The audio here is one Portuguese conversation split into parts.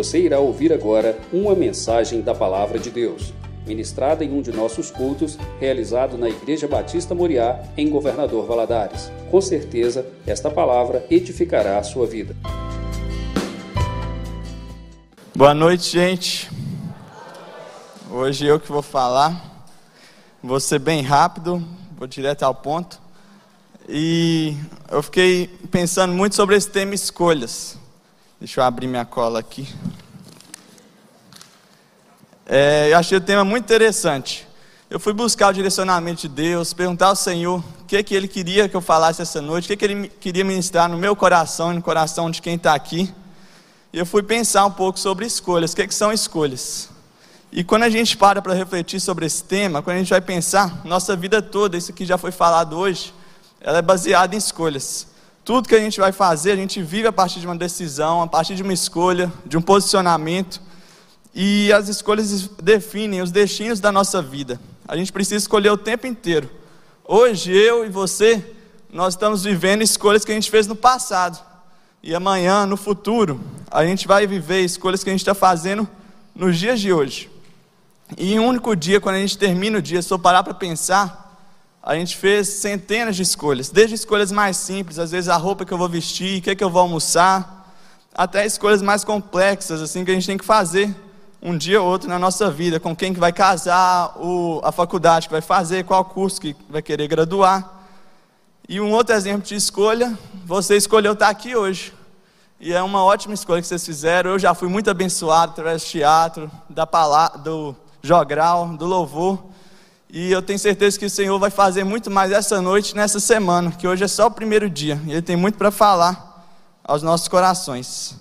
Você irá ouvir agora uma mensagem da Palavra de Deus, ministrada em um de nossos cultos, realizado na Igreja Batista Moriá, em Governador Valadares. Com certeza, esta palavra edificará a sua vida. Boa noite, gente. Hoje eu que vou falar. Vou ser bem rápido, vou direto ao ponto. E eu fiquei pensando muito sobre esse tema escolhas. Deixa eu abrir minha cola aqui. É, eu achei o tema muito interessante. Eu fui buscar o direcionamento de Deus, perguntar ao Senhor o que, que Ele queria que eu falasse essa noite, o que, que Ele queria ministrar no meu coração e no coração de quem está aqui. E eu fui pensar um pouco sobre escolhas, o que, que são escolhas. E quando a gente para para refletir sobre esse tema, quando a gente vai pensar, nossa vida toda, isso que já foi falado hoje, ela é baseada em escolhas. Tudo que a gente vai fazer, a gente vive a partir de uma decisão, a partir de uma escolha, de um posicionamento. E as escolhas definem os destinos da nossa vida. A gente precisa escolher o tempo inteiro. Hoje, eu e você, nós estamos vivendo escolhas que a gente fez no passado. E amanhã, no futuro, a gente vai viver escolhas que a gente está fazendo nos dias de hoje. E em um único dia, quando a gente termina o dia, se eu parar para pensar, a gente fez centenas de escolhas, desde escolhas mais simples, às vezes a roupa que eu vou vestir, o que, é que eu vou almoçar, até escolhas mais complexas, assim, que a gente tem que fazer um dia ou outro na nossa vida, com quem que vai casar, a faculdade que vai fazer, qual curso que vai querer graduar. E um outro exemplo de escolha, você escolheu estar aqui hoje. E é uma ótima escolha que vocês fizeram. Eu já fui muito abençoado através do teatro, da palavra, do jogral, do louvor. E eu tenho certeza que o Senhor vai fazer muito mais essa noite, nessa semana, que hoje é só o primeiro dia. E Ele tem muito para falar aos nossos corações.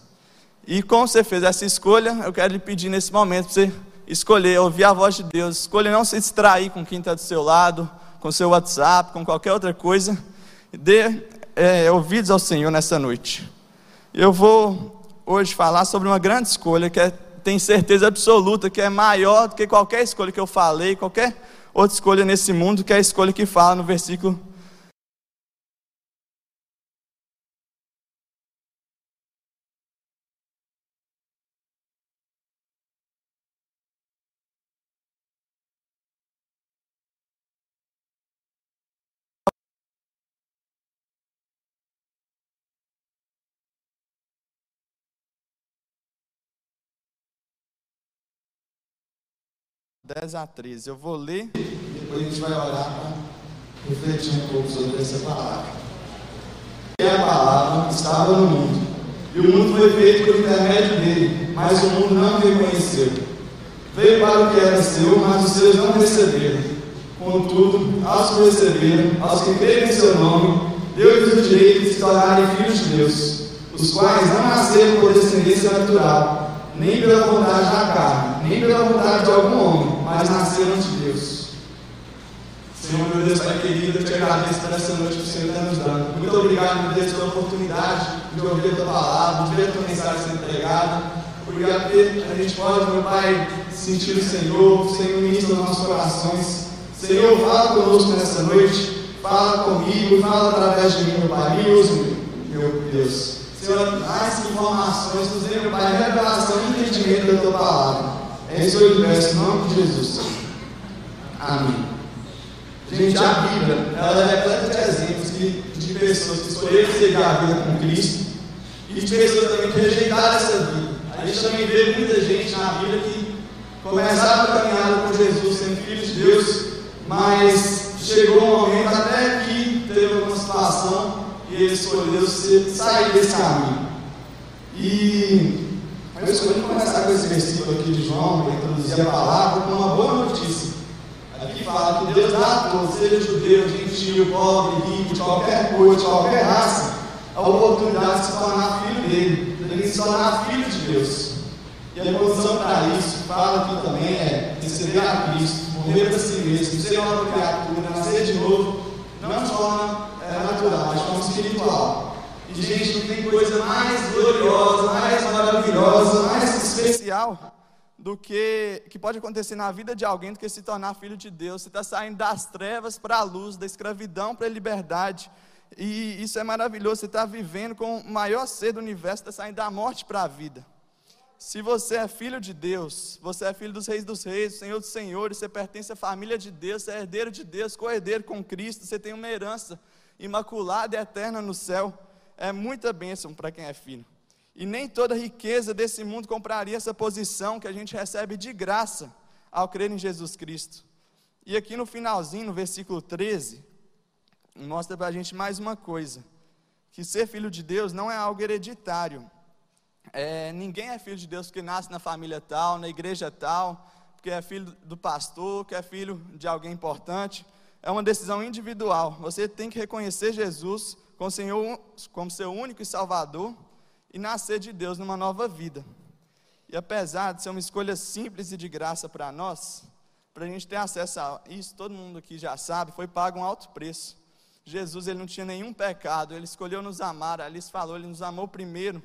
E como você fez essa escolha, eu quero lhe pedir nesse momento para você escolher, ouvir a voz de Deus. Escolha não se distrair com quem está do seu lado, com seu WhatsApp, com qualquer outra coisa. Dê é, ouvidos ao Senhor nessa noite. Eu vou hoje falar sobre uma grande escolha que é, tem certeza absoluta que é maior do que qualquer escolha que eu falei, qualquer outra escolha nesse mundo, que é a escolha que fala no versículo dez a 13. Eu vou ler. Depois a gente vai orar para refletir um pouco sobre essa palavra. E a palavra estava no mundo, e o mundo foi feito por intermédio dele, mas o mundo não reconheceu. Veio para o que era seu, mas os seus não receberam. Contudo, aos que receberam, aos que creem em seu nome, deu-lhes o direito de se tornarem filhos de Deus, os quais não nasceram por descendência natural, nem pela vontade da carne, nem pela vontade de algum homem, mas nasceram de Deus. Senhor, meu Deus, Pai querido, eu te agradeço por essa noite que o Senhor está nos dando. Muito obrigado, meu Deus, pela oportunidade de ouvir a tua palavra, de ver a tua mensagem sendo pregada. Obrigado porque a gente pode, meu Pai, sentir o Senhor, o Senhor ministra nos nossos corações. Senhor, fala conosco nessa noite, fala comigo, fala através de mim, meu Pai. Me use, meu Deus. Senhor, mais informações, nos dê, meu Pai, revelação e entendimento da tua palavra. É isso eu peço, em nome de Jesus. Amém. Gente, a Bíblia, ela é repleta de exemplos de, de pessoas que escolheram seguir a vida com Cristo e de pessoas também que rejeitaram essa vida. A gente também vê muita gente na Bíblia que começaram a caminhar com Jesus, sendo filhos de Deus, mas chegou um momento até que teve alguma situação e ele escolheu sair desse caminho. E eu escolhi começar com esse versículo aqui de João, para introduzir a palavra, com uma boa notícia. Aqui fala que Deus dá a todos, seja judeu, gentil, pobre, rico, de qualquer cor, de qualquer raça, a oportunidade de se tornar filho dele, de se tornar filho de Deus. E a condição para isso, fala aqui também, é receber a Cristo, morrer para si mesmo, ser uma criatura, nascer de novo, não de forma é, natural, mas de forma espiritual. E, gente, não tem coisa mais gloriosa, mais maravilhosa, mais especial do que que pode acontecer na vida de alguém do que se tornar filho de Deus. Você está saindo das trevas para a luz, da escravidão para a liberdade. E isso é maravilhoso. Você está vivendo com o maior ser do universo, está saindo da morte para a vida. se você é filho de Deus, você é filho dos reis dos reis, Senhor dos senhores, você pertence à família de Deus, você é herdeiro de Deus, co-herdeiro com Cristo, você tem uma herança imaculada e eterna no céu. É muita bênção para quem é filho. E nem toda riqueza desse mundo compraria essa posição que a gente recebe de graça ao crer em Jesus Cristo. E aqui no finalzinho, no versículo 13, mostra para a gente mais uma coisa: que ser filho de Deus não é algo hereditário é, ninguém é filho de Deus porque nasce na família tal, na igreja tal, porque é filho do pastor, que é filho de alguém importante. É uma decisão individual. Você tem que reconhecer Jesus como, Senhor, como seu único e Salvador e nascer de Deus numa nova vida. E apesar de ser uma escolha simples e de graça para nós, para a gente ter acesso a isso, todo mundo aqui já sabe, foi pago um alto preço. Jesus ele não tinha nenhum pecado, ele escolheu nos amar, Alice falou, ele nos amou primeiro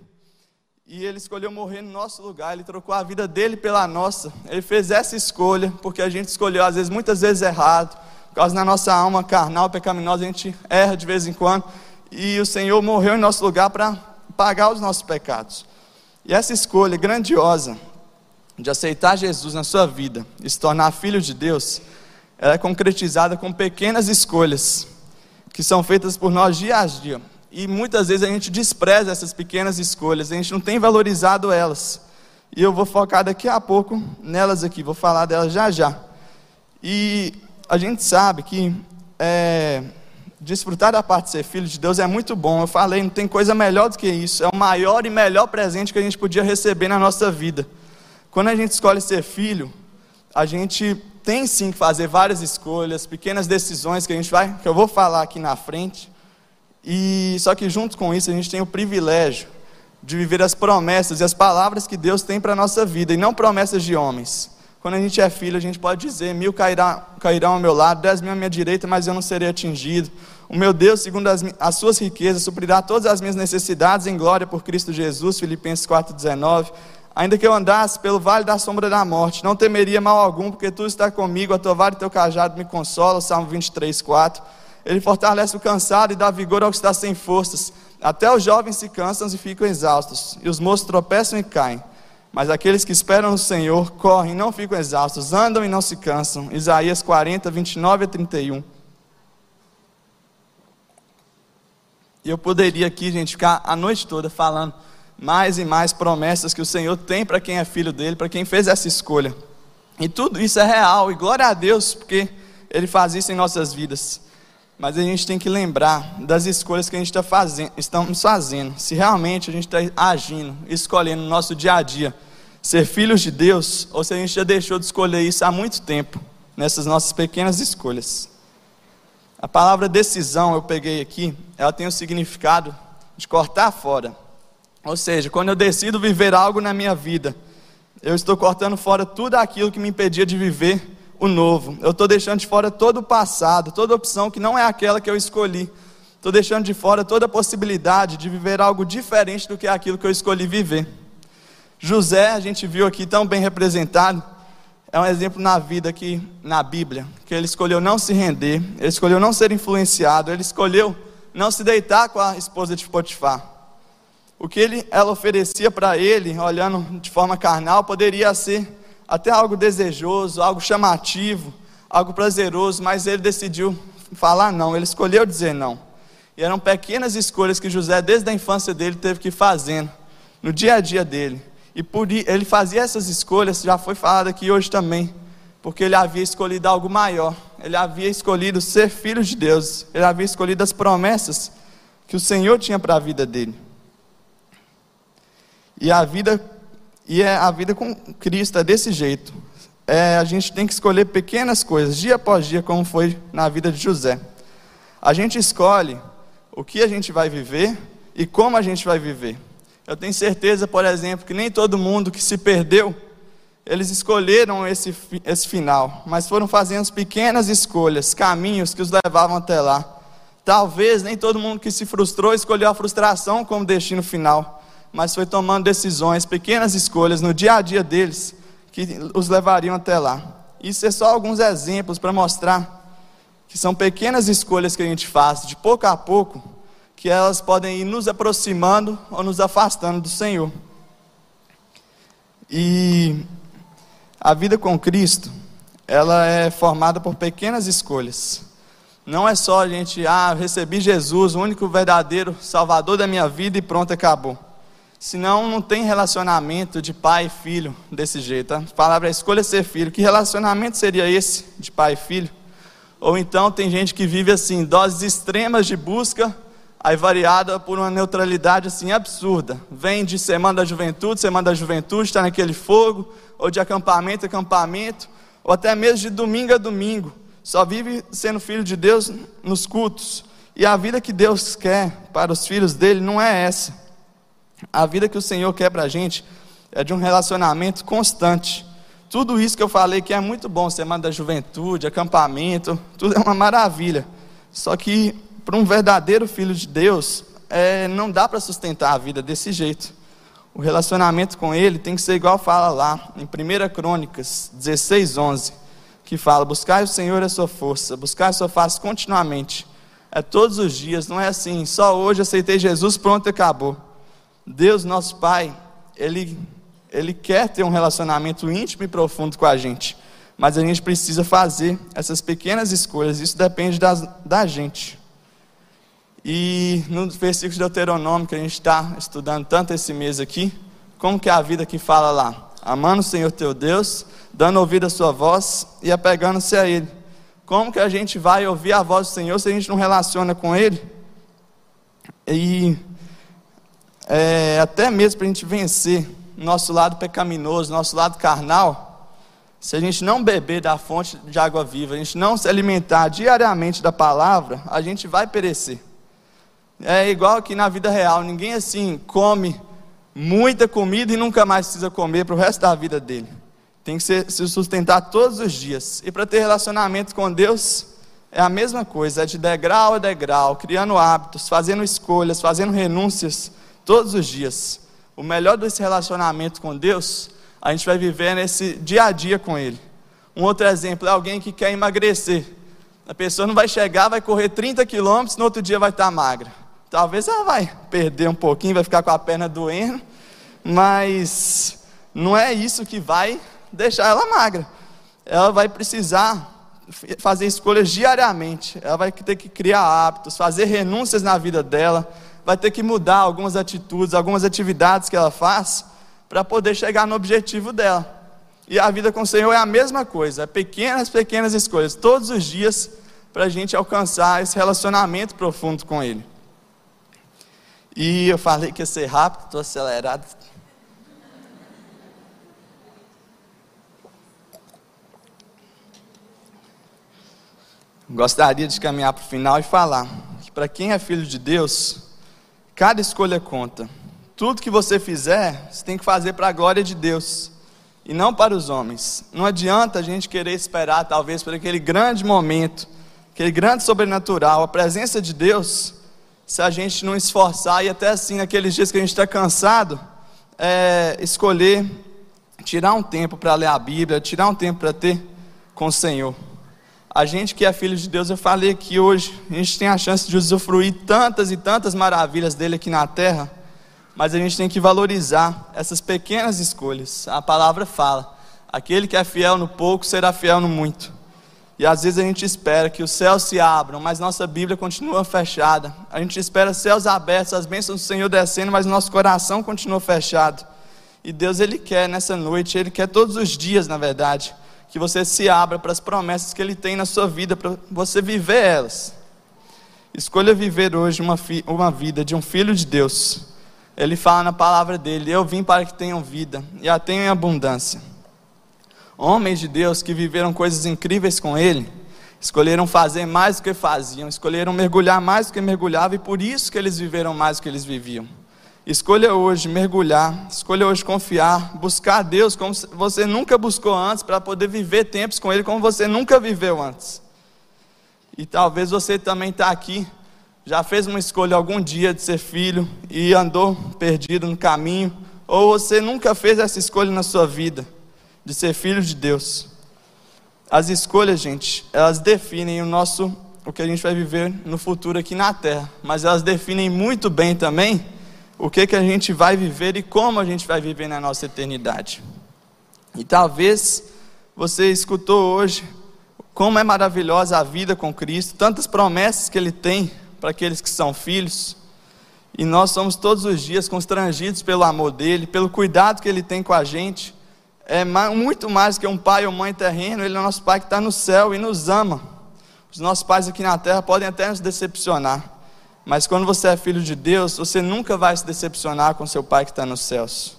e ele escolheu morrer no nosso lugar, ele trocou a vida dele pela nossa. Ele fez essa escolha, porque a gente escolheu, às vezes, muitas vezes errado, por causa da nossa alma carnal, pecaminosa, a gente erra de vez em quando, e o Senhor morreu em nosso lugar para pagar os nossos pecados. E essa escolha grandiosa de aceitar Jesus na sua vida e se tornar filho de Deus, ela é concretizada com pequenas escolhas que são feitas por nós dia a dia e muitas vezes a gente despreza essas pequenas escolhas, a gente não tem valorizado elas. E eu vou focar daqui a pouco nelas aqui, vou falar delas já já. E a gente sabe que é, desfrutar da parte de ser filho de Deus é muito bom. Eu falei, não tem coisa melhor do que isso. É o maior e melhor presente que a gente podia receber na nossa vida. Quando a gente escolhe ser filho, a gente tem sim que fazer várias escolhas, pequenas decisões que a gente vai, que eu vou falar aqui na frente. E só que junto com isso a gente tem o privilégio de viver as promessas e as palavras que Deus tem para a nossa vida, e não promessas de homens. Quando a gente é filho, a gente pode dizer: mil cairão, cairão ao meu lado, dez mil à minha direita, mas eu não serei atingido. O meu Deus, segundo as, as suas riquezas, suprirá todas as minhas necessidades em glória por Cristo Jesus. Filipenses 4,19. Ainda que eu andasse pelo vale da sombra da morte, não temeria mal algum, porque tu está comigo, a tua vara e teu cajado me consolam. Salmo 23, 4. Ele fortalece o cansado e dá vigor ao que está sem forças. Até os jovens se cansam e ficam exaustos, e os moços tropeçam e caem. Mas aqueles que esperam no Senhor correm não ficam exaustos, andam e não se cansam. Isaías 40, 29 a 31. E eu poderia aqui, gente, ficar a noite toda falando mais e mais promessas que o Senhor tem para quem é filho dele, para quem fez essa escolha. E tudo isso é real, e glória a Deus, porque Ele faz isso em nossas vidas. Mas a gente tem que lembrar das escolhas que a gente está fazendo, estamos fazendo. Se realmente a gente está agindo, escolhendo no nosso dia a dia ser filhos de Deus, ou se a gente já deixou de escolher isso há muito tempo, nessas nossas pequenas escolhas. A palavra decisão eu peguei aqui, ela tem o significado de cortar fora. Ou seja, quando eu decido viver algo na minha vida, eu estou cortando fora tudo aquilo que me impedia de viver o novo. Eu estou deixando de fora todo o passado, toda opção que não é aquela que eu escolhi. Estou deixando de fora toda a possibilidade de viver algo diferente do que aquilo que eu escolhi viver. José, a gente viu aqui tão bem representado, é um exemplo na vida aqui na Bíblia, que ele escolheu não se render, ele escolheu não ser influenciado, ele escolheu não se deitar com a esposa de Potifar. O que ele, ela oferecia para ele, olhando de forma carnal, poderia ser até algo desejoso, algo chamativo, algo prazeroso, mas ele decidiu falar não, ele escolheu dizer não. E eram pequenas escolhas que José, desde a infância dele, teve que ir fazendo, no dia a dia dele. E por ele fazia essas escolhas, já foi falado aqui hoje também, porque ele havia escolhido algo maior. Ele havia escolhido ser filho de Deus. Ele havia escolhido as promessas que o Senhor tinha para a vida dele. E a vida e é a vida com Cristo é desse jeito. É, a gente tem que escolher pequenas coisas, dia após dia, como foi na vida de José. A gente escolhe o que a gente vai viver e como a gente vai viver. Eu tenho certeza, por exemplo, que nem todo mundo que se perdeu, eles escolheram esse, esse final, mas foram fazendo pequenas escolhas, caminhos que os levavam até lá. Talvez nem todo mundo que se frustrou escolheu a frustração como destino final mas foi tomando decisões, pequenas escolhas no dia a dia deles que os levariam até lá. Isso é só alguns exemplos para mostrar que são pequenas escolhas que a gente faz, de pouco a pouco, que elas podem ir nos aproximando ou nos afastando do Senhor. E a vida com Cristo, ela é formada por pequenas escolhas. Não é só a gente, ah, recebi Jesus, o único verdadeiro Salvador da minha vida e pronto, acabou. Senão não tem relacionamento de pai e filho desse jeito. A palavra é escolha ser filho. Que relacionamento seria esse de pai e filho? Ou então tem gente que vive assim, doses extremas de busca, aí variada por uma neutralidade assim absurda. Vem de semana da juventude, semana da juventude, está naquele fogo, ou de acampamento acampamento, ou até mesmo de domingo a domingo. Só vive sendo filho de Deus nos cultos. E a vida que Deus quer para os filhos dele não é essa. A vida que o Senhor quer para a gente é de um relacionamento constante. Tudo isso que eu falei que é muito bom, semana da juventude, acampamento, tudo é uma maravilha. Só que para um verdadeiro filho de Deus, é, não dá para sustentar a vida desse jeito. O relacionamento com Ele tem que ser igual fala lá, em 1 Crônicas 16, 11, que fala: Buscai o Senhor a sua força, buscai a sua face continuamente. É todos os dias, não é assim, só hoje aceitei Jesus, pronto, acabou. Deus, nosso Pai, Ele, Ele quer ter um relacionamento íntimo e profundo com a gente. Mas a gente precisa fazer essas pequenas escolhas, isso depende das, da gente. E no versículo de Deuteronômio que a gente está estudando tanto esse mês aqui, como que é a vida que fala lá? Amando o Senhor teu Deus, dando ouvido à sua voz e apegando-se a Ele. Como que a gente vai ouvir a voz do Senhor se a gente não relaciona com Ele? E é, até mesmo para a gente vencer nosso lado pecaminoso, nosso lado carnal, se a gente não beber da fonte de água viva, a gente não se alimentar diariamente da palavra, a gente vai perecer. É igual que na vida real, ninguém assim come muita comida e nunca mais precisa comer para o resto da vida dele. Tem que se sustentar todos os dias. E para ter relacionamento com Deus, é a mesma coisa, é de degrau a degrau, criando hábitos, fazendo escolhas, fazendo renúncias todos os dias. O melhor desse relacionamento com Deus, a gente vai viver nesse dia a dia com Ele. Um outro exemplo é alguém que quer emagrecer. A pessoa não vai chegar, vai correr 30 quilômetros, no outro dia vai estar magra. Talvez ela vai perder um pouquinho, vai ficar com a perna doendo, mas não é isso que vai deixar ela magra. Ela vai precisar fazer escolhas diariamente, ela vai ter que criar hábitos, fazer renúncias na vida dela, vai ter que mudar algumas atitudes, algumas atividades que ela faz para poder chegar no objetivo dela. E a vida com o Senhor é a mesma coisa, é pequenas, pequenas escolhas, todos os dias, para a gente alcançar esse relacionamento profundo com Ele. E eu falei que ia ser rápido, estou acelerado. Gostaria de caminhar para o final e falar que para quem é filho de Deus, Cada escolha conta. Tudo que você fizer, você tem que fazer para a glória de Deus e não para os homens. Não adianta a gente querer esperar, talvez, por aquele grande momento, aquele grande sobrenatural, a presença de Deus, se a gente não esforçar e até assim, naqueles dias que a gente está cansado, é, escolher tirar um tempo para ler a Bíblia, tirar um tempo para ter com o Senhor. A gente que é filho de Deus, eu falei aqui hoje, a gente tem a chance de usufruir tantas e tantas maravilhas dele aqui na terra, mas a gente tem que valorizar essas pequenas escolhas. A palavra fala: aquele que é fiel no pouco será fiel no muito. E às vezes a gente espera que os céus se abram, mas nossa Bíblia continua fechada. A gente espera céus abertos, as bênçãos do Senhor descendo, mas nosso coração continua fechado. E Deus, Ele quer nessa noite, Ele quer todos os dias, na verdade que você se abra para as promessas que Ele tem na sua vida, para você viver elas. Escolha viver hoje uma, uma vida de um filho de Deus. Ele fala na palavra dele: Eu vim para que tenham vida e a tenham em abundância. Homens de Deus que viveram coisas incríveis com Ele, escolheram fazer mais do que faziam, escolheram mergulhar mais do que mergulhavam, e por isso que eles viveram mais do que eles viviam. Escolha hoje mergulhar, escolha hoje confiar, buscar a Deus como você nunca buscou antes, para poder viver tempos com Ele como você nunca viveu antes. E talvez você também está aqui, já fez uma escolha algum dia de ser filho e andou perdido no caminho, ou você nunca fez essa escolha na sua vida, de ser filho de Deus. As escolhas, gente, elas definem o nosso, o que a gente vai viver no futuro aqui na terra, mas elas definem muito bem também o que, que a gente vai viver e como a gente vai viver na nossa eternidade. E talvez você escutou hoje como é maravilhosa a vida com Cristo, tantas promessas que Ele tem para aqueles que são filhos. E nós somos todos os dias constrangidos pelo amor dele, pelo cuidado que ele tem com a gente. É muito mais que um pai ou mãe terreno, ele é nosso pai que está no céu e nos ama. Os nossos pais aqui na terra podem até nos decepcionar, mas quando você é filho de Deus, você nunca vai se decepcionar com seu pai que está nos céus.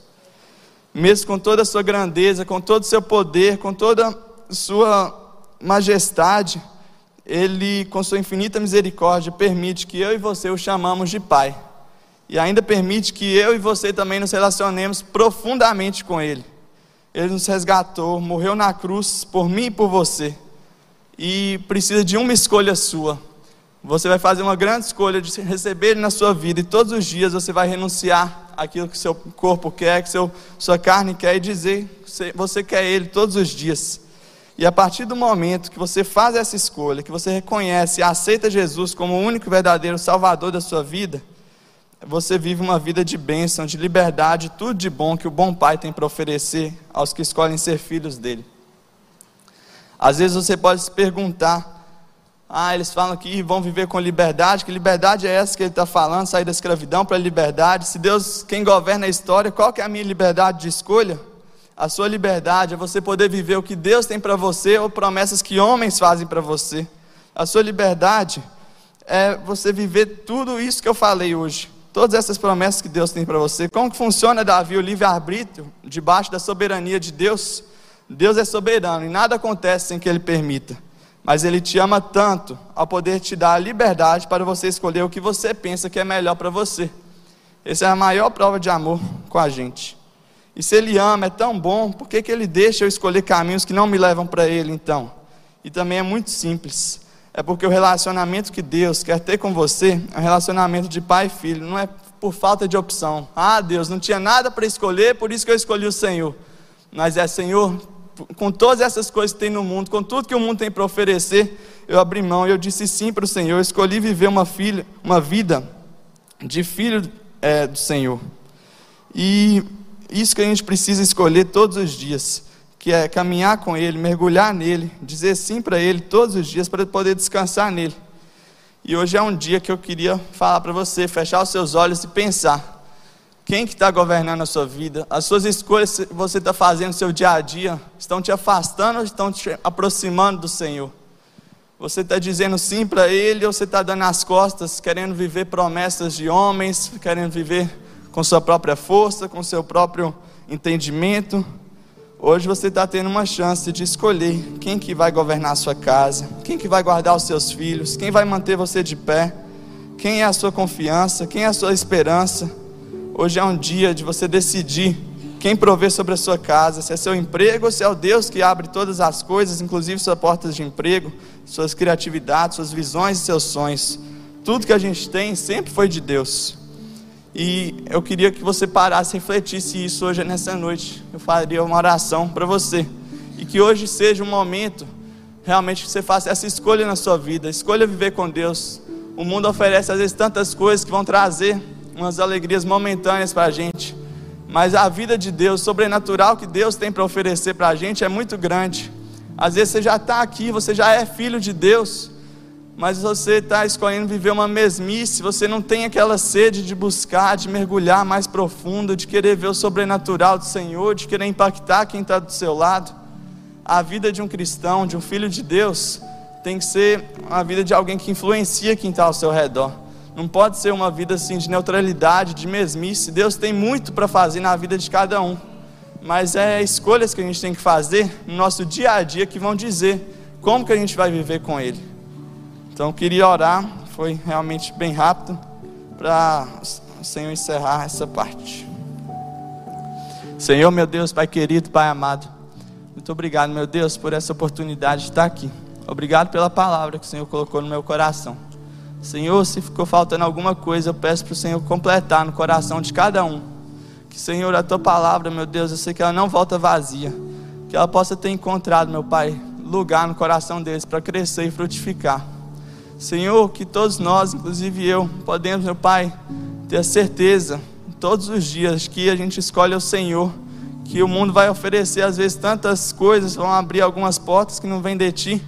Mesmo com toda a sua grandeza, com todo o seu poder, com toda a sua majestade, ele, com sua infinita misericórdia, permite que eu e você o chamamos de Pai. E ainda permite que eu e você também nos relacionemos profundamente com Ele. Ele nos resgatou, morreu na cruz por mim e por você. E precisa de uma escolha sua. Você vai fazer uma grande escolha de receber Ele na sua vida, e todos os dias você vai renunciar aquilo que seu corpo quer, que seu, sua carne quer, e dizer que você quer Ele todos os dias. E a partir do momento que você faz essa escolha, que você reconhece e aceita Jesus como o único verdadeiro Salvador da sua vida, você vive uma vida de bênção, de liberdade, tudo de bom que o bom Pai tem para oferecer aos que escolhem ser filhos dele. Às vezes você pode se perguntar: ah, eles falam que vão viver com liberdade, que liberdade é essa que ele está falando, sair da escravidão para a liberdade? Se Deus, quem governa a história, qual que é a minha liberdade de escolha? A sua liberdade é você poder viver o que Deus tem para você ou promessas que homens fazem para você. A sua liberdade é você viver tudo isso que eu falei hoje. Todas essas promessas que Deus tem para você. Como que funciona, Davi, o livre-arbítrio debaixo da soberania de Deus? Deus é soberano e nada acontece sem que Ele permita. Mas Ele te ama tanto ao poder te dar a liberdade para você escolher o que você pensa que é melhor para você. Essa é a maior prova de amor com a gente. E se Ele ama, é tão bom, por que, que Ele deixa eu escolher caminhos que não me levam para Ele então? E também é muito simples. É porque o relacionamento que Deus quer ter com você é um relacionamento de pai e filho, não é por falta de opção. Ah, Deus, não tinha nada para escolher, por isso que eu escolhi o Senhor. Mas é, Senhor, com todas essas coisas que tem no mundo, com tudo que o mundo tem para oferecer, eu abri mão, eu disse sim para o Senhor, eu escolhi viver uma, filha, uma vida de filho é, do Senhor. E isso que a gente precisa escolher todos os dias, que é caminhar com Ele, mergulhar nele, dizer sim para Ele todos os dias para poder descansar nele. E hoje é um dia que eu queria falar para você, fechar os seus olhos e pensar. Quem que está governando a sua vida? As suas escolhas que você está fazendo no seu dia a dia estão te afastando ou estão te aproximando do Senhor? Você está dizendo sim para Ele ou você está dando as costas, querendo viver promessas de homens, querendo viver com sua própria força, com seu próprio entendimento. Hoje você está tendo uma chance de escolher quem que vai governar a sua casa, quem que vai guardar os seus filhos, quem vai manter você de pé, quem é a sua confiança, quem é a sua esperança. Hoje é um dia de você decidir quem provê sobre a sua casa, se é seu emprego ou se é o Deus que abre todas as coisas, inclusive suas portas de emprego, suas criatividades, suas visões e seus sonhos. Tudo que a gente tem sempre foi de Deus. E eu queria que você parasse e refletisse isso hoje nessa noite. Eu faria uma oração para você. E que hoje seja um momento realmente que você faça essa escolha na sua vida. Escolha viver com Deus. O mundo oferece às vezes tantas coisas que vão trazer umas alegrias momentâneas para a gente. Mas a vida de Deus, sobrenatural que Deus tem para oferecer para a gente é muito grande. Às vezes você já está aqui, você já é filho de Deus mas você está escolhendo viver uma mesmice, você não tem aquela sede de buscar, de mergulhar mais profundo, de querer ver o sobrenatural do Senhor, de querer impactar quem está do seu lado. A vida de um cristão, de um filho de Deus, tem que ser uma vida de alguém que influencia quem está ao seu redor. Não pode ser uma vida assim de neutralidade, de mesmice. Deus tem muito para fazer na vida de cada um, mas é escolhas que a gente tem que fazer no nosso dia a dia que vão dizer como que a gente vai viver com Ele. Então queria orar, foi realmente bem rápido, para o Senhor encerrar essa parte. Senhor, meu Deus, Pai querido, Pai amado, muito obrigado, meu Deus, por essa oportunidade de estar aqui. Obrigado pela palavra que o Senhor colocou no meu coração. Senhor, se ficou faltando alguma coisa, eu peço para o Senhor completar no coração de cada um. Que, Senhor, a tua palavra, meu Deus, eu sei que ela não volta vazia. Que ela possa ter encontrado, meu Pai, lugar no coração deles para crescer e frutificar. Senhor, que todos nós, inclusive eu, podemos, meu Pai, ter a certeza, todos os dias, que a gente escolhe o Senhor, que o mundo vai oferecer às vezes tantas coisas, vão abrir algumas portas que não vêm de ti,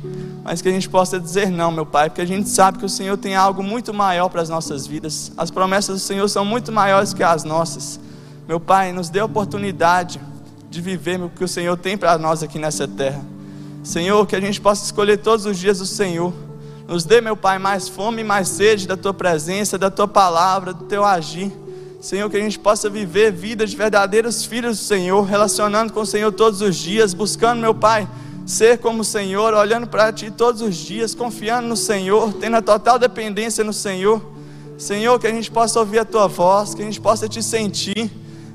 mas que a gente possa dizer não, meu Pai, porque a gente sabe que o Senhor tem algo muito maior para as nossas vidas. As promessas do Senhor são muito maiores que as nossas. Meu Pai, nos dê a oportunidade de viver o que o Senhor tem para nós aqui nessa terra. Senhor, que a gente possa escolher todos os dias o Senhor. Nos dê, meu Pai, mais fome e mais sede da tua presença, da tua palavra, do teu agir. Senhor, que a gente possa viver vidas de verdadeiros filhos do Senhor, relacionando com o Senhor todos os dias, buscando, meu Pai, ser como o Senhor, olhando para Ti todos os dias, confiando no Senhor, tendo a total dependência no Senhor. Senhor, que a gente possa ouvir a Tua voz, que a gente possa Te sentir,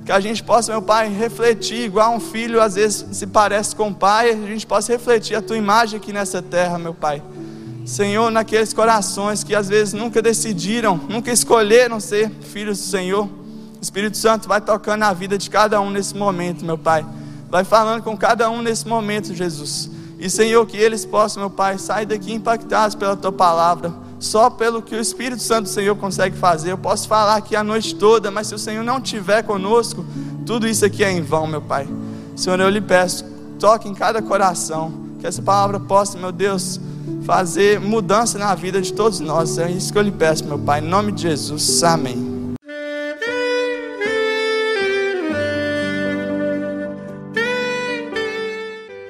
que a gente possa, meu Pai, refletir igual um filho às vezes se parece com o Pai, a gente possa refletir a Tua imagem aqui nessa terra, meu Pai. Senhor, naqueles corações que às vezes nunca decidiram, nunca escolheram ser filhos do Senhor. Espírito Santo vai tocando na vida de cada um nesse momento, meu Pai. Vai falando com cada um nesse momento, Jesus. E Senhor, que eles possam, meu Pai, sair daqui impactados pela tua palavra, só pelo que o Espírito Santo do Senhor consegue fazer. Eu posso falar aqui a noite toda, mas se o Senhor não estiver conosco, tudo isso aqui é em vão, meu Pai. Senhor, eu lhe peço, toque em cada coração, que essa palavra possa, meu Deus, fazer mudança na vida de todos nós. É isso que eu lhe peço, meu Pai, em nome de Jesus. Amém.